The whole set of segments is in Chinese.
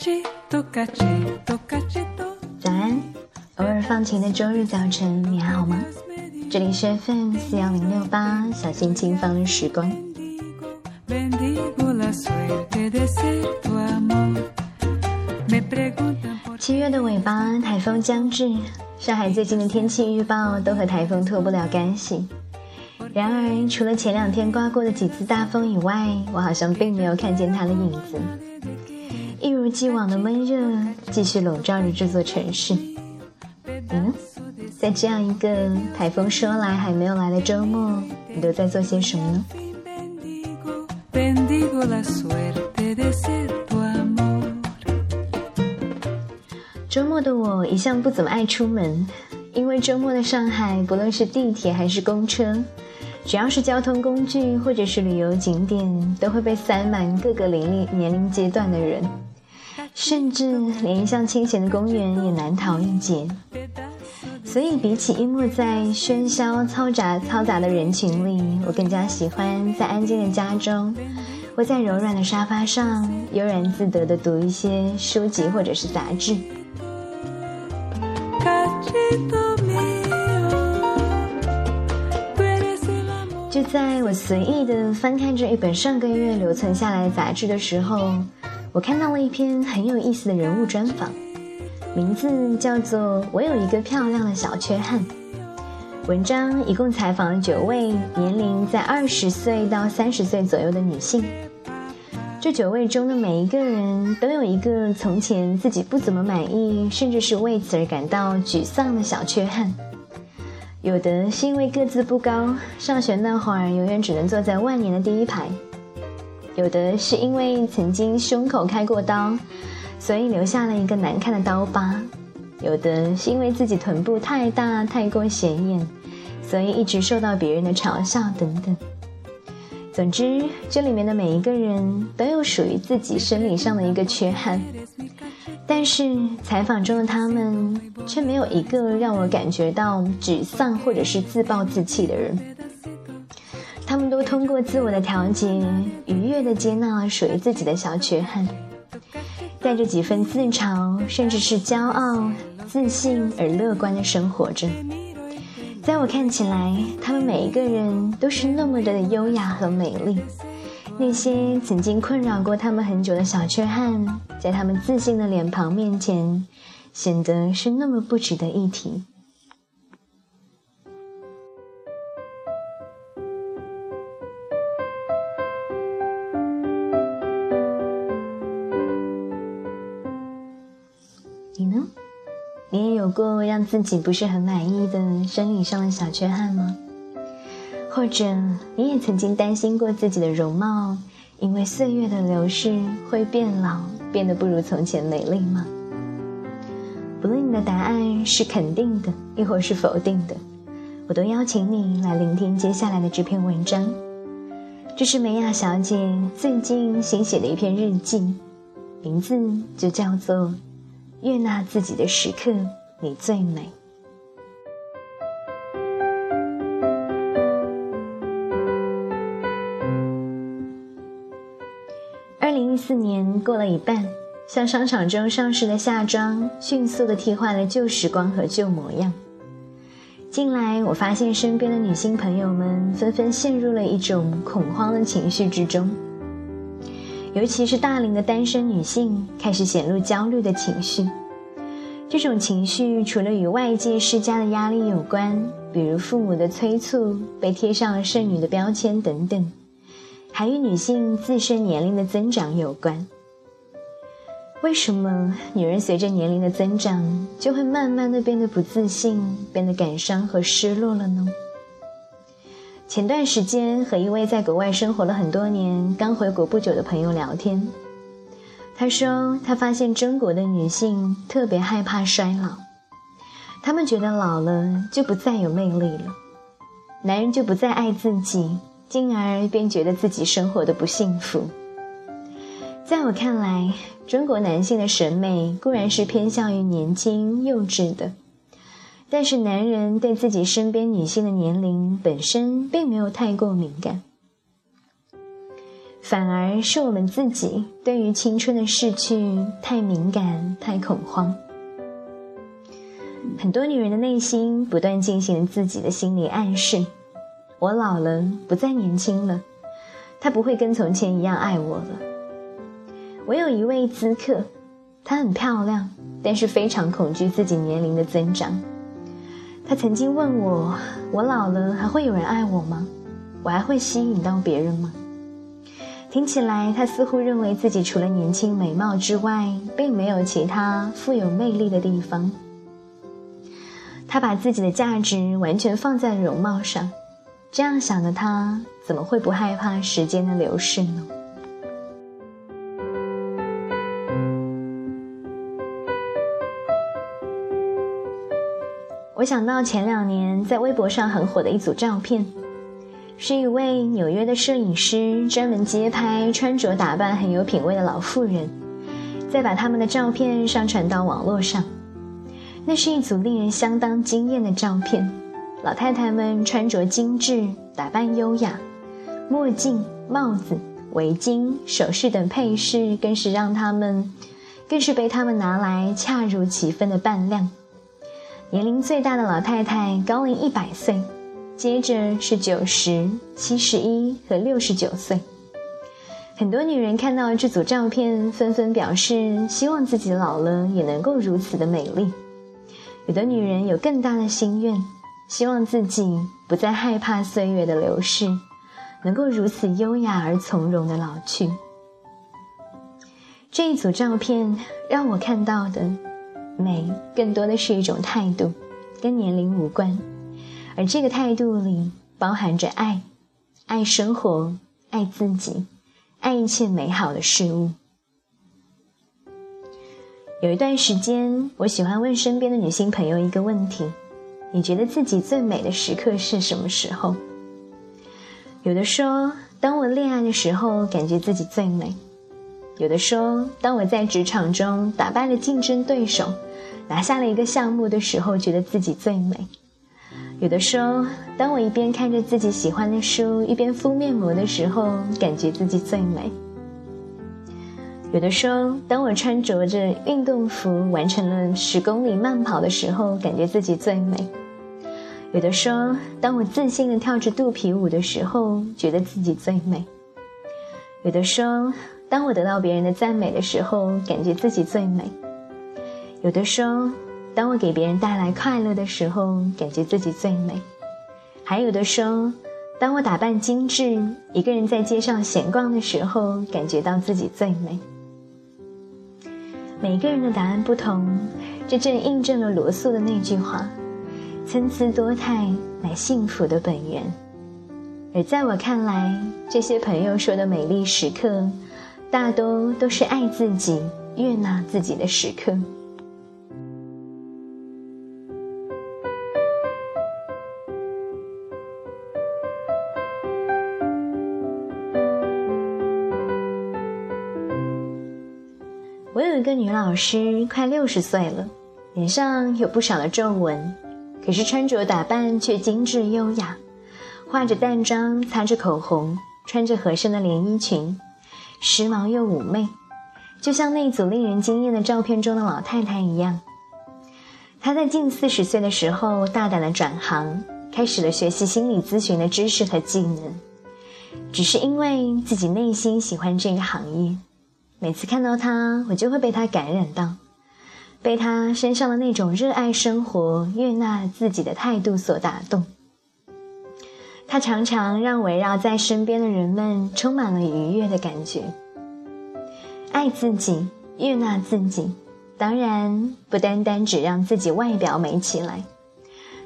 早安，偶尔放晴的周日早晨，你还好吗？这里是 FM 四幺零六八，小心轻放的时光。七月的尾巴，台风将至，上海最近的天气预报都和台风脱不了干系。然而，除了前两天刮过的几次大风以外，我好像并没有看见它的影子。既往的闷热继续笼罩着这座城市。你呢？在这样一个台风说来还没有来的周末，你都在做些什么呢？周末的我一向不怎么爱出门，因为周末的上海，不论是地铁还是公车。只要是交通工具或者是旅游景点，都会被塞满各个年龄年龄阶段的人，甚至连一向清闲的公园也难逃一劫。所以，比起淹没在喧嚣嘈杂嘈杂的人群里，我更加喜欢在安静的家中，或在柔软的沙发上，悠然自得地读一些书籍或者是杂志。就在我随意的翻看着一本上个月留存下来的杂志的时候，我看到了一篇很有意思的人物专访，名字叫做《我有一个漂亮的小缺憾》。文章一共采访了九位年龄在二十岁到三十岁左右的女性，这九位中的每一个人都有一个从前自己不怎么满意，甚至是为此而感到沮丧的小缺憾。有的是因为个子不高，上学那会儿永远只能坐在万年的第一排；有的是因为曾经胸口开过刀，所以留下了一个难看的刀疤；有的是因为自己臀部太大太过显眼，所以一直受到别人的嘲笑等等。总之，这里面的每一个人都有属于自己生理上的一个缺憾。但是采访中的他们却没有一个让我感觉到沮丧或者是自暴自弃的人，通过自我的调节，愉悦地接纳了属于自己的小缺憾，带着几分自嘲，甚至是骄傲、自信而乐观的生活着。在我看起来，他们每一个人都是那么的优雅和美丽。那些曾经困扰过他们很久的小缺憾，在他们自信的脸庞面前，显得是那么不值得一提。有过让自己不是很满意的生理上的小缺憾吗？或者你也曾经担心过自己的容貌，因为岁月的流逝会变老，变得不如从前美丽吗？不论你的答案是肯定的，亦或是否定的，我都邀请你来聆听接下来的这篇文章。这是梅亚小姐最近新写的一篇日记，名字就叫做《悦纳自己的时刻，你最美》。二零一四年过了一半，像商场中上市的夏装，迅速的替换了旧时光和旧模样。近来，我发现身边的女性朋友们纷纷陷入了一种恐慌的情绪之中，尤其是大龄的单身女性开始显露焦虑的情绪。这种情绪除了与外界施加的压力有关，比如父母的催促、被贴上了剩女的标签等等。还与女性自身年龄的增长有关。为什么女人随着年龄的增长，就会慢慢的变得不自信，变得感伤和失落了呢？前段时间和一位在国外生活了很多年、刚回国不久的朋友聊天，他说他发现中国的女性特别害怕衰老，她们觉得老了就不再有魅力了，男人就不再爱自己。进而便觉得自己生活的不幸福。在我看来，中国男性的审美固然是偏向于年轻幼稚的，但是男人对自己身边女性的年龄本身并没有太过敏感。反而是我们自己对于青春的逝去太敏感、太恐慌。很多女人的内心不断进行自己的心理暗示：我老了，不再年轻了，他不会跟从前一样爱我了。我有一位咨客，她很漂亮，但是非常恐惧自己年龄的增长。她曾经问我：我老了还会有人爱我吗？我还会吸引到别人吗？听起来，她似乎认为自己除了年轻美貌之外，并没有其他富有魅力的地方。她把自己的价值完全放在容貌上，这样想的她，怎么会不害怕时间的流逝呢？我想到前两年在微博上很火的一组照片。是一位纽约的摄影师，专门街拍穿着打扮很有品味的老妇人，再把他们的照片上传到网络上。那是一组令人相当惊艳的照片，老太太们穿着精致，打扮优雅，墨镜、帽子、围巾、首饰等配饰，更是让他们，更是被他们拿来恰如其分的扮靓。年龄最大的老太太高龄一百岁。接着是九十七十一和六十九岁，很多女人看到这组照片，纷纷表示希望自己老了也能够如此的美丽。有的女人有更大的心愿，希望自己不再害怕岁月的流逝，能够如此优雅而从容的老去。这一组照片让我看到的美，更多的是一种态度，跟年龄无关。而这个态度里包含着爱，爱生活，爱自己，爱一切美好的事物。有一段时间，我喜欢问身边的女性朋友一个问题：你觉得自己最美的时刻是什么时候？有的说，当我恋爱的时候，感觉自己最美；有的说，当我在职场中打败了竞争对手，拿下了一个项目的时候，觉得自己最美。有的说，当我一边看着自己喜欢的书，一边敷面膜的时候，感觉自己最美。有的说，当我穿着着运动服完成了十公里慢跑的时候，感觉自己最美。有的说，当我自信的跳着肚皮舞的时候，觉得自己最美。有的说，当我得到别人的赞美的时候，感觉自己最美。有的说。当我给别人带来快乐的时候，感觉自己最美。还有的说，当我打扮精致，一个人在街上闲逛的时候，感觉到自己最美。每个人的答案不同，这正印证了罗素的那句话：“参差多态乃幸福的本源。”而在我看来，这些朋友说的美丽时刻，大多都是爱自己、悦纳自己的时刻。我有一个女老师，快六十岁了，脸上有不少的皱纹，可是穿着打扮却精致优雅，化着淡妆，擦着口红，穿着合身的连衣裙，时髦又妩媚，就像那组令人惊艳的照片中的老太太一样。她在近四十岁的时候大胆的转行，开始了学习心理咨询的知识和技能，只是因为自己内心喜欢这个行业。每次看到他，我就会被他感染到，被他身上的那种热爱生活、悦纳自己的态度所打动。他常常让围绕在身边的人们充满了愉悦的感觉。爱自己、悦纳自己，当然不单单只让自己外表美起来，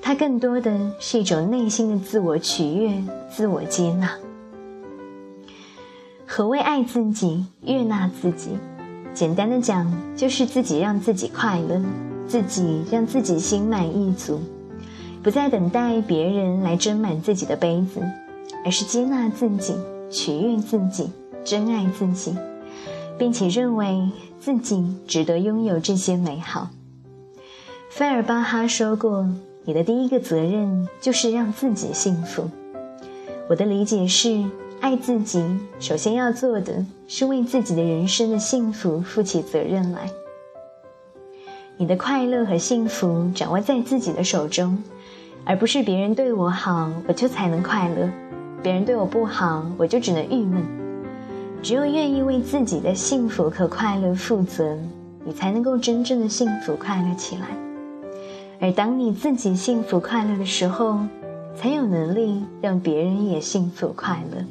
它更多的是一种内心的自我取悦、自我接纳。何谓爱自己、悦纳自己？简单的讲，就是自己让自己快乐，自己让自己心满意足，不再等待别人来斟满自己的杯子，而是接纳自己、取悦自己、珍爱自己，并且认为自己值得拥有这些美好。费尔巴哈说过：“你的第一个责任就是让自己幸福。”我的理解是。爱自己，首先要做的是为自己的人生的幸福负起责任来。你的快乐和幸福掌握在自己的手中，而不是别人对我好，我就才能快乐；别人对我不好，我就只能郁闷。只有愿意为自己的幸福和快乐负责，你才能够真正的幸福快乐起来。而当你自己幸福快乐的时候，才有能力让别人也幸福快乐。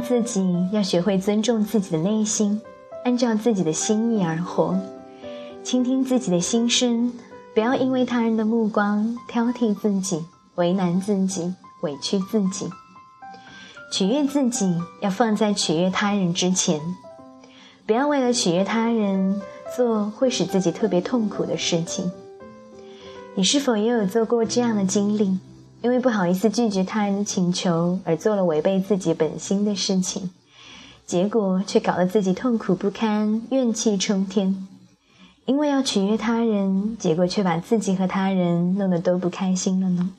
自己，要学会尊重自己的内心，按照自己的心意而活，倾听自己的心声，不要因为他人的目光挑剔自己、为难自己、委屈自己。取悦自己要放在取悦他人之前，不要为了取悦他人做会使自己特别痛苦的事情。你是否也有做过这样的经历？因为不好意思拒绝他人的请求而做了违背自己本心的事情，结果却搞得自己痛苦不堪、怨气冲天。因为要取悦他人，结果却把自己和他人弄得都不开心了呢？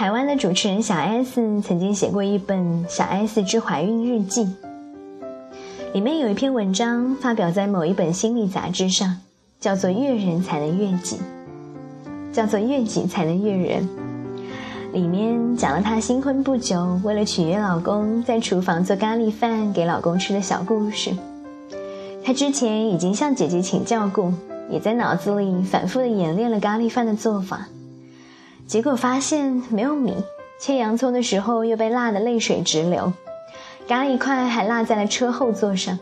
台湾的主持人小 S 曾经写过一本《小 S 之怀孕日记》，里面有一篇文章发表在某一本心理杂志上，叫做“悦人才能悦己”，叫做“悦己才能悦人”。里面讲了她新婚不久，为了取悦老公，在厨房做咖喱饭给老公吃的小故事。她之前已经向姐姐请教过，也在脑子里反复的演练了咖喱饭的做法。结果发现没有米，切洋葱的时候又被辣得泪水直流，咖喱块还落在了车后座上，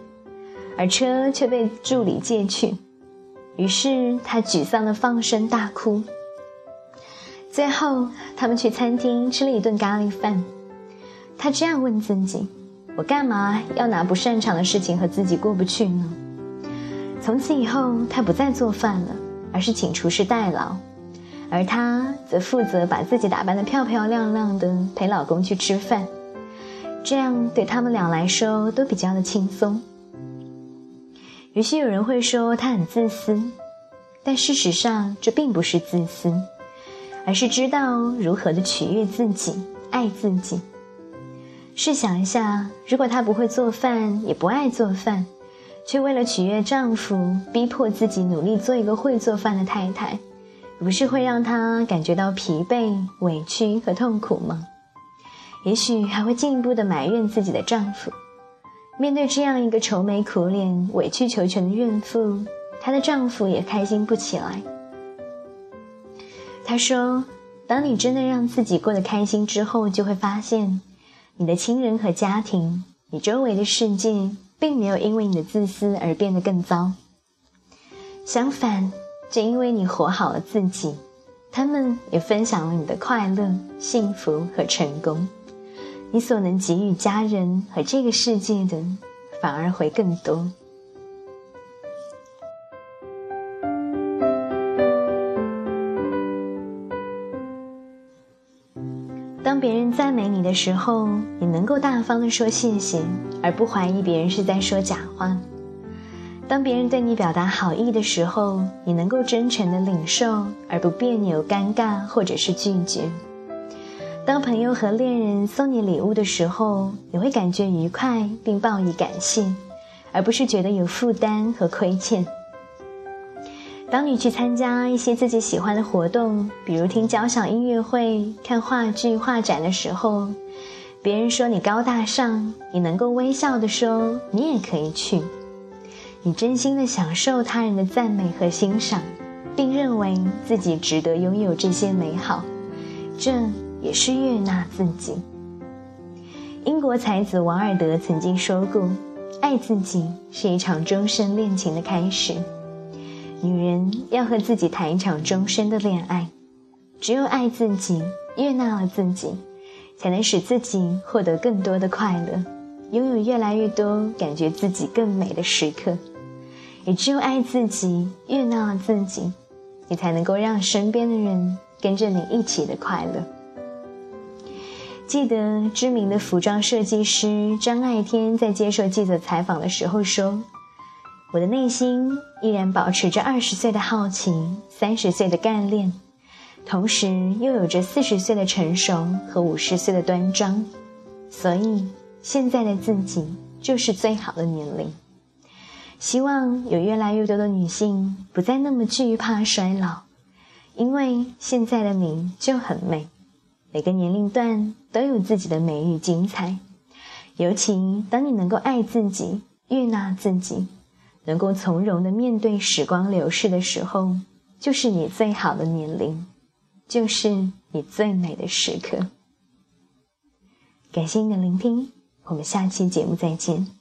而车却被助理借去。于是他沮丧地放声大哭。最后，他们去餐厅吃了一顿咖喱饭。他这样问自己：“我干嘛要拿不擅长的事情和自己过不去呢？”从此以后，他不再做饭了，而是请厨师代劳。而她则负责把自己打扮得漂漂亮亮的，陪老公去吃饭，这样对他们俩来说都比较的轻松。也许有人会说她很自私，但事实上这并不是自私，而是知道如何的取悦自己、爱自己。试想一下，如果她不会做饭，也不爱做饭，却为了取悦丈夫，逼迫自己努力做一个会做饭的太太。不是会让她感觉到疲惫、委屈和痛苦吗？也许还会进一步的埋怨自己的丈夫。面对这样一个愁眉苦脸、委曲求全的怨妇，她的丈夫也开心不起来。他说：“当你真的让自己过得开心之后，就会发现，你的亲人和家庭，你周围的世界，并没有因为你的自私而变得更糟。相反。”正因为你活好了自己，他们也分享了你的快乐、幸福和成功。你所能给予家人和这个世界的，反而会更多。当别人赞美你的时候，你能够大方的说谢谢，而不怀疑别人是在说假话。当别人对你表达好意的时候，你能够真诚的领受，而不别扭、尴尬或者是拒绝。当朋友和恋人送你礼物的时候，你会感觉愉快并报以感谢，而不是觉得有负担和亏欠。当你去参加一些自己喜欢的活动，比如听交响音乐会、看话剧、画展的时候，别人说你高大上，你能够微笑的说你也可以去。你真心的享受他人的赞美和欣赏，并认为自己值得拥有这些美好，这也是悦纳自己。英国才子王尔德曾经说过：“爱自己是一场终身恋情的开始。”女人要和自己谈一场终身的恋爱，只有爱自己、悦纳了自己，才能使自己获得更多的快乐，拥有越来越多感觉自己更美的时刻。也只有爱自己、悦纳自己，你才能够让身边的人跟着你一起的快乐。记得知名的服装设计师张爱天在接受记者采访的时候说：“我的内心依然保持着二十岁的好奇，三十岁的干练，同时又有着四十岁的成熟和五十岁的端庄，所以现在的自己就是最好的年龄。”希望有越来越多的女性不再那么惧怕衰老，因为现在的你就很美。每个年龄段都有自己的美与精彩，尤其当你能够爱自己、悦纳自己，能够从容的面对时光流逝的时候，就是你最好的年龄，就是你最美的时刻。感谢你的聆听，我们下期节目再见。